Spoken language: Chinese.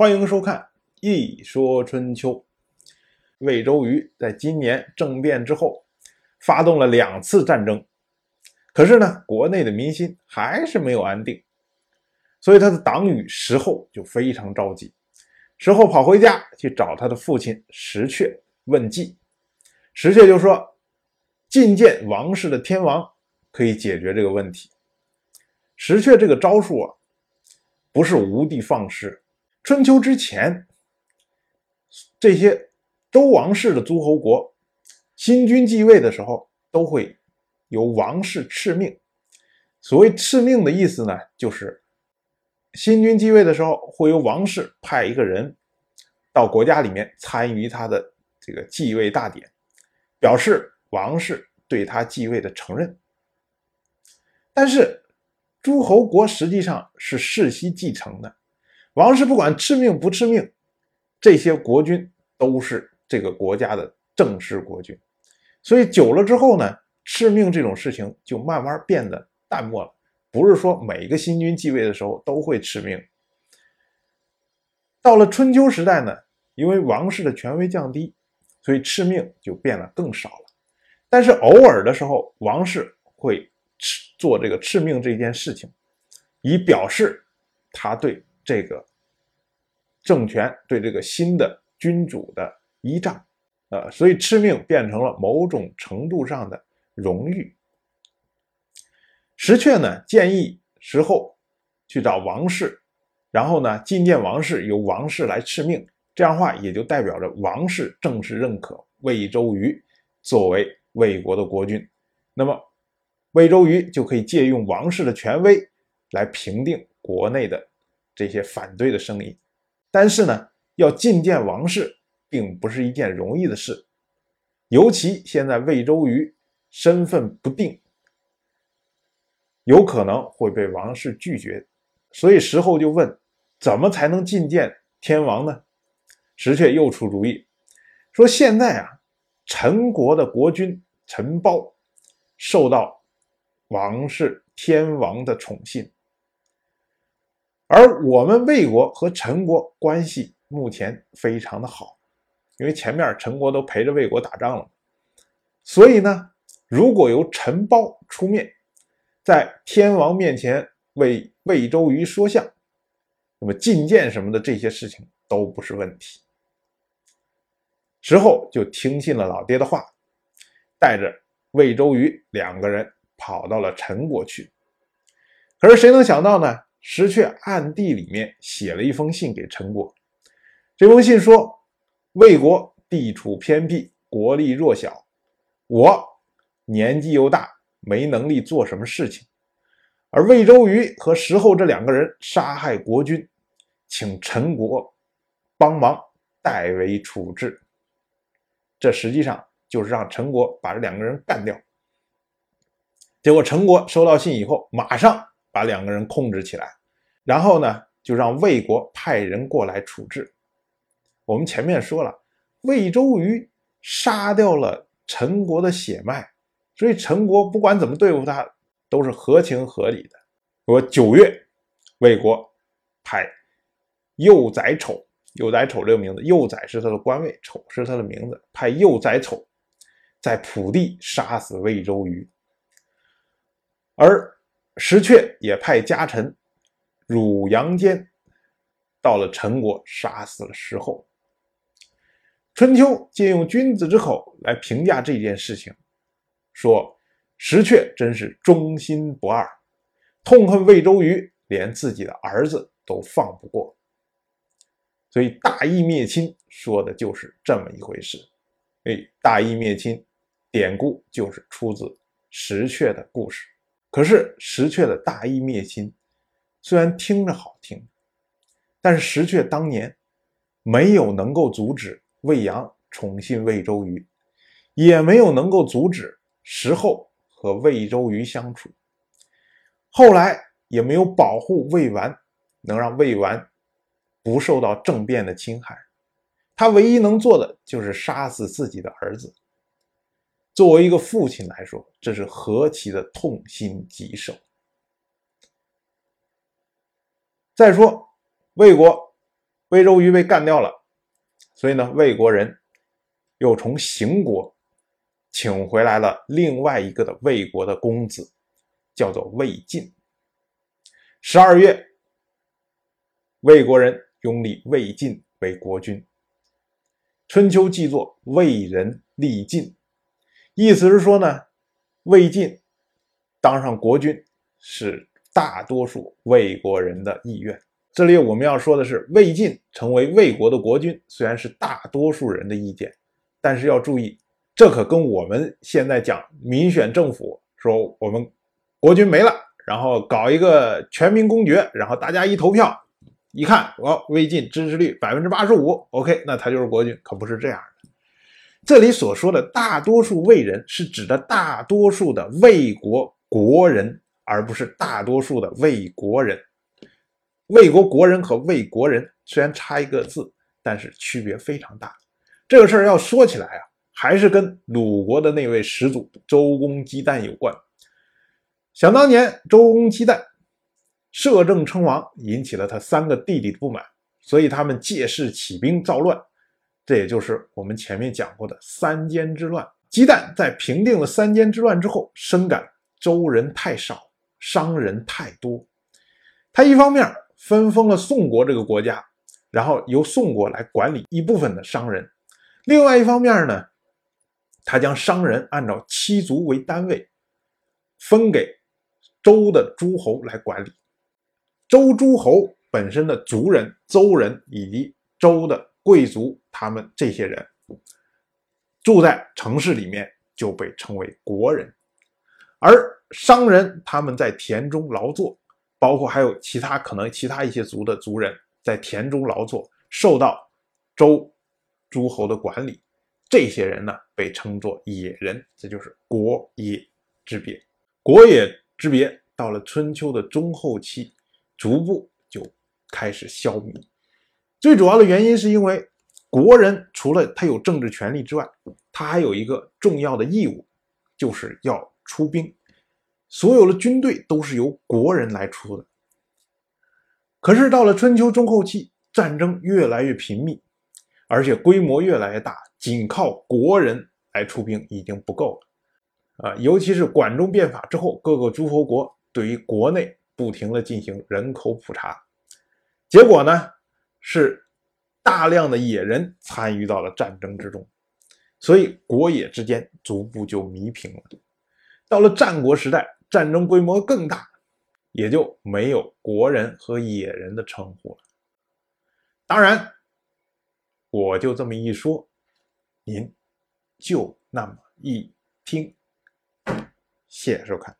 欢迎收看《一说春秋》。魏周瑜在今年政变之后，发动了两次战争，可是呢，国内的民心还是没有安定，所以他的党羽石厚就非常着急。石厚跑回家去找他的父亲石阙问计，石阙就说：“觐见王室的天王可以解决这个问题。”石阙这个招数啊，不是无的放矢。春秋之前，这些周王室的诸侯国，新君继位的时候，都会由王室敕命。所谓敕命的意思呢，就是新君继位的时候，会由王室派一个人到国家里面参与他的这个继位大典，表示王室对他继位的承认。但是，诸侯国实际上是世袭继承的。王室不管敕命不敕命，这些国君都是这个国家的正式国君，所以久了之后呢，敕命这种事情就慢慢变得淡漠了。不是说每个新君继位的时候都会敕命。到了春秋时代呢，因为王室的权威降低，所以敕命就变得更少了。但是偶尔的时候，王室会做这个敕命这件事情，以表示他对这个。政权对这个新的君主的依仗，呃，所以敕命变成了某种程度上的荣誉。石阙呢建议石厚去找王室，然后呢觐见王室，由王室来敕命，这样的话也就代表着王室正式认可魏周瑜作为魏国的国君，那么魏周瑜就可以借用王室的权威来平定国内的这些反对的声音。但是呢，要觐见王室并不是一件容易的事，尤其现在魏周瑜身份不定，有可能会被王室拒绝，所以石厚就问：怎么才能觐见天王呢？石阙又出主意，说现在啊，陈国的国君陈包受到王室天王的宠信。而我们魏国和陈国关系目前非常的好，因为前面陈国都陪着魏国打仗了，所以呢，如果由陈包出面，在天王面前为魏周瑜说相，那么觐见什么的这些事情都不是问题。之后就听信了老爹的话，带着魏周瑜两个人跑到了陈国去。可是谁能想到呢？石阙暗地里面写了一封信给陈国，这封信说：“魏国地处偏僻，国力弱小，我年纪又大，没能力做什么事情。而魏周瑜和石厚这两个人杀害国君，请陈国帮忙代为处置。这实际上就是让陈国把这两个人干掉。结果陈国收到信以后，马上。”把两个人控制起来，然后呢，就让魏国派人过来处置。我们前面说了，魏周瑜杀掉了陈国的血脉，所以陈国不管怎么对付他，都是合情合理的。说九月，魏国派幼宰丑，幼宰丑这个名字，幼宰是他的官位，丑是他的名字，派幼宰丑在蒲地杀死魏周瑜，而。石阙也派家臣汝阳间到了陈国，杀死了石厚。春秋借用君子之口来评价这件事情，说石阙真是忠心不二，痛恨魏周瑜，连自己的儿子都放不过。所以大义灭亲说的就是这么一回事。哎，大义灭亲典故就是出自石阙的故事。可是石阙的大义灭亲，虽然听着好听，但是石阙当年没有能够阻止魏阳宠信魏周瑜，也没有能够阻止石厚和魏周瑜相处，后来也没有保护魏完，能让魏完不受到政变的侵害，他唯一能做的就是杀死自己的儿子。作为一个父亲来说，这是何其的痛心疾首。再说，魏国魏周瑜被干掉了，所以呢，魏国人又从邢国请回来了另外一个的魏国的公子，叫做魏晋。十二月，魏国人拥立魏晋为国君。春秋记作魏人立晋，意思是说呢，魏晋当上国君是大多数魏国人的意愿。这里我们要说的是，魏晋成为魏国的国君，虽然是大多数人的意见，但是要注意，这可跟我们现在讲民选政府，说我们国君没了，然后搞一个全民公决，然后大家一投票，一看，哦，魏晋支持率百分之八十五，OK，那他就是国君，可不是这样的。这里所说的大多数魏人，是指的大多数的魏国国人，而不是大多数的魏国人。魏国国人和魏国人虽然差一个字，但是区别非常大。这个事儿要说起来啊，还是跟鲁国的那位始祖周公姬旦有关。想当年，周公姬旦摄政称王，引起了他三个弟弟的不满，所以他们借势起兵造乱。这也就是我们前面讲过的三监之乱。姬旦在平定了三监之乱之后，深感周人太少，商人太多，他一方面。分封了宋国这个国家，然后由宋国来管理一部分的商人。另外一方面呢，他将商人按照七族为单位，分给周的诸侯来管理。周诸侯本身的族人、邹人以及周的贵族，他们这些人住在城市里面就被称为国人，而商人他们在田中劳作。包括还有其他可能其他一些族的族人在田中劳作，受到周诸侯的管理，这些人呢被称作野人，这就是国野之别。国野之别到了春秋的中后期，逐步就开始消弭。最主要的原因是因为国人除了他有政治权利之外，他还有一个重要的义务，就是要出兵。所有的军队都是由国人来出的，可是到了春秋中后期，战争越来越频密，而且规模越来越大，仅靠国人来出兵已经不够了啊！尤其是管仲变法之后，各个诸侯国对于国内不停的进行人口普查，结果呢是大量的野人参与到了战争之中，所以国野之间逐步就弥平了。到了战国时代。战争规模更大，也就没有国人和野人的称呼了。当然，我就这么一说，您就那么一听。谢谢收看。